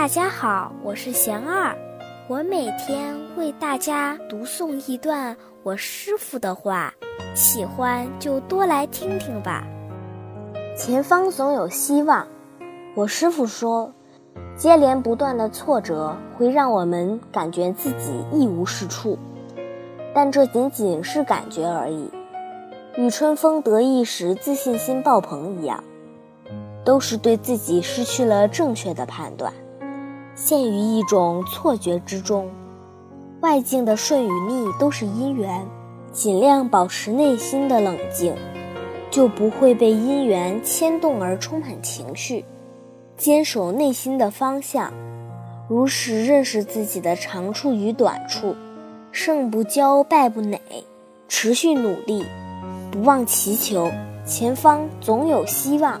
大家好，我是贤二，我每天为大家读诵一段我师傅的话，喜欢就多来听听吧。前方总有希望，我师傅说，接连不断的挫折会让我们感觉自己一无是处，但这仅仅是感觉而已，与春风得意时自信心爆棚一样。都是对自己失去了正确的判断，陷于一种错觉之中。外境的顺与逆都是因缘，尽量保持内心的冷静，就不会被因缘牵动而充满情绪。坚守内心的方向，如实认识自己的长处与短处，胜不骄，败不馁，持续努力，不忘祈求，前方总有希望。